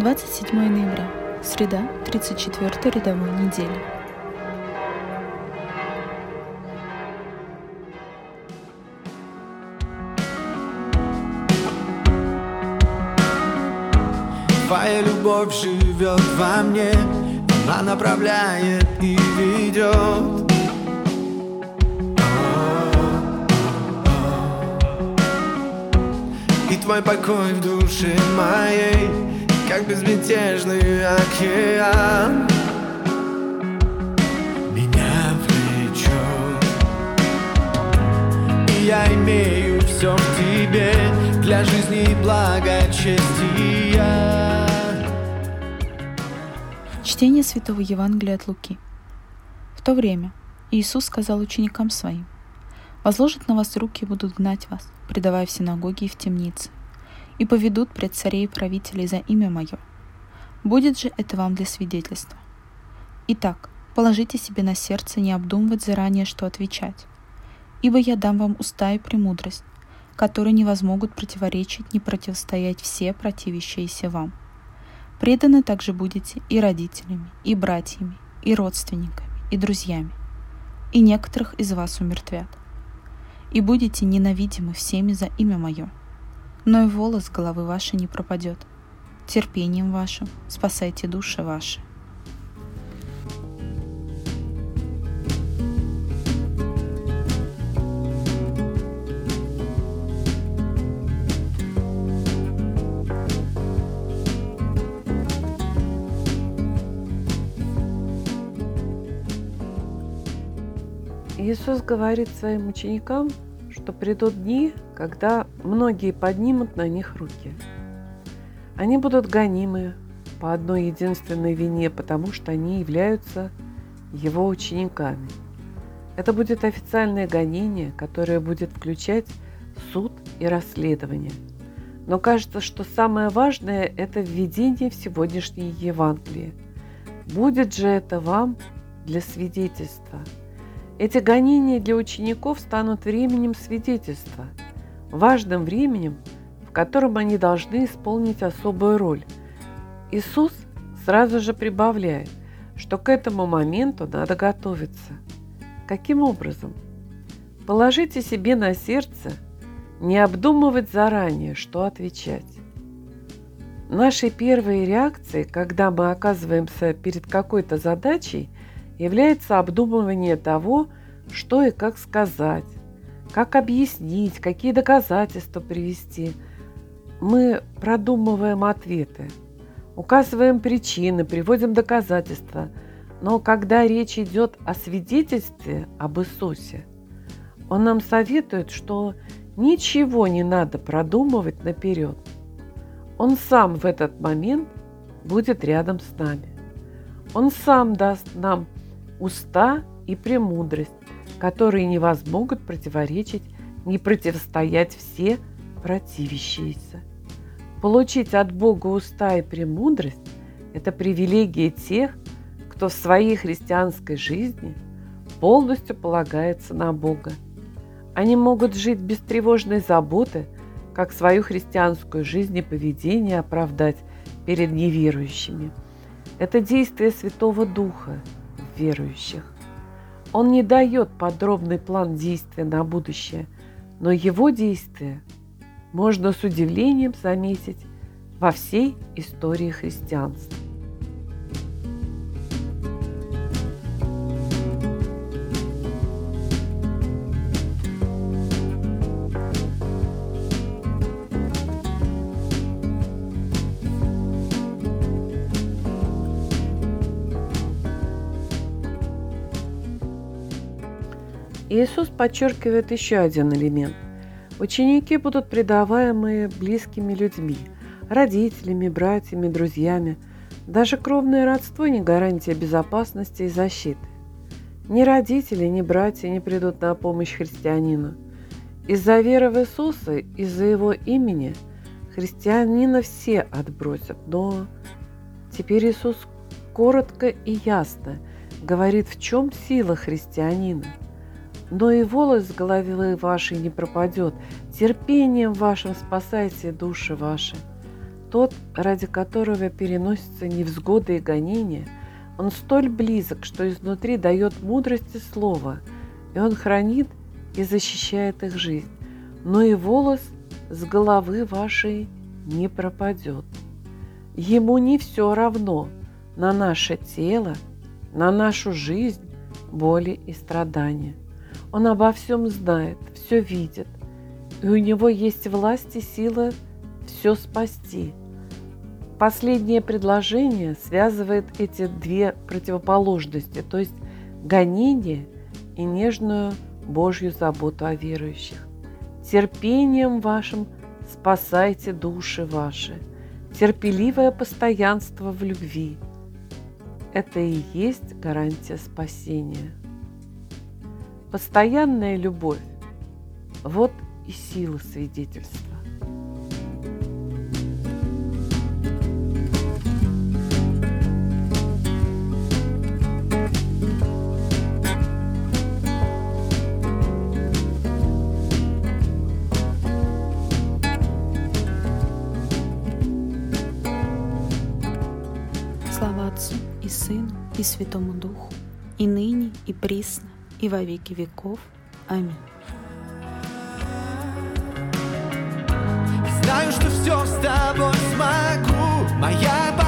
27 ноября. Среда, 34 рядовой недели. Твоя любовь живет во мне Она направляет и ведет И твой покой в душе моей Как безмятежный океан. Меня влечет. И я имею все в тебе Для жизни благочестия. Чтение Святого Евангелия от Луки. В то время Иисус сказал ученикам своим, «Возложат на вас руки и будут гнать вас, предавая в синагоги и в темницы, и поведут пред царей и правителей за имя Мое. Будет же это вам для свидетельства. Итак, положите себе на сердце не обдумывать заранее, что отвечать, ибо я дам вам уста и премудрость, которые не возмогут противоречить, не противостоять все противящиеся вам. Преданы также будете и родителями, и братьями, и родственниками, и друзьями, и некоторых из вас умертвят. И будете ненавидимы всеми за имя Мое. Но и волос головы вашей не пропадет. Терпением вашим спасайте души ваши. Иисус говорит своим ученикам, что придут дни, когда многие поднимут на них руки. Они будут гонимы по одной единственной вине, потому что они являются его учениками. Это будет официальное гонение, которое будет включать суд и расследование. Но кажется, что самое важное – это введение в сегодняшнее Евангелие. Будет же это вам для свидетельства – эти гонения для учеников станут временем свидетельства, важным временем, в котором они должны исполнить особую роль. Иисус сразу же прибавляет, что к этому моменту надо готовиться. Каким образом? Положите себе на сердце не обдумывать заранее, что отвечать. Нашей первой реакцией, когда мы оказываемся перед какой-то задачей – является обдумывание того, что и как сказать, как объяснить, какие доказательства привести. Мы продумываем ответы, указываем причины, приводим доказательства. Но когда речь идет о свидетельстве об Иисусе, Он нам советует, что ничего не надо продумывать наперед. Он сам в этот момент будет рядом с нами. Он сам даст нам уста и премудрость, которые не возмогут противоречить, не противостоять все противящиеся. Получить от Бога уста и премудрость – это привилегия тех, кто в своей христианской жизни полностью полагается на Бога. Они могут жить без тревожной заботы, как свою христианскую жизнь и поведение оправдать перед неверующими. Это действие Святого Духа – верующих. Он не дает подробный план действия на будущее, но его действия можно с удивлением заметить во всей истории христианства. Иисус подчеркивает еще один элемент. Ученики будут предаваемые близкими людьми, родителями, братьями, друзьями. Даже кровное родство не гарантия безопасности и защиты. Ни родители, ни братья не придут на помощь христианину. Из-за веры в Иисуса, из-за Его имени христианина все отбросят. Но теперь Иисус коротко и ясно говорит, в чем сила христианина – но и волос с головы вашей не пропадет. Терпением вашим спасайте души ваши. тот, ради которого переносятся невзгоды и гонения, он столь близок, что изнутри дает мудрости слова, и он хранит и защищает их жизнь. Но и волос с головы вашей не пропадет. Ему не все равно на наше тело, на нашу жизнь, боли и страдания. Он обо всем знает, все видит, и у него есть власть и сила все спасти. Последнее предложение связывает эти две противоположности, то есть гонение и нежную Божью заботу о верующих. Терпением вашим спасайте души ваши, терпеливое постоянство в любви. Это и есть гарантия спасения. Постоянная любовь – вот и сила свидетельства. Слава Отцу и Сыну и Святому Духу, и ныне, и присно, и во веки веков. Аминь. Знаю, что все с тобой смогу Моя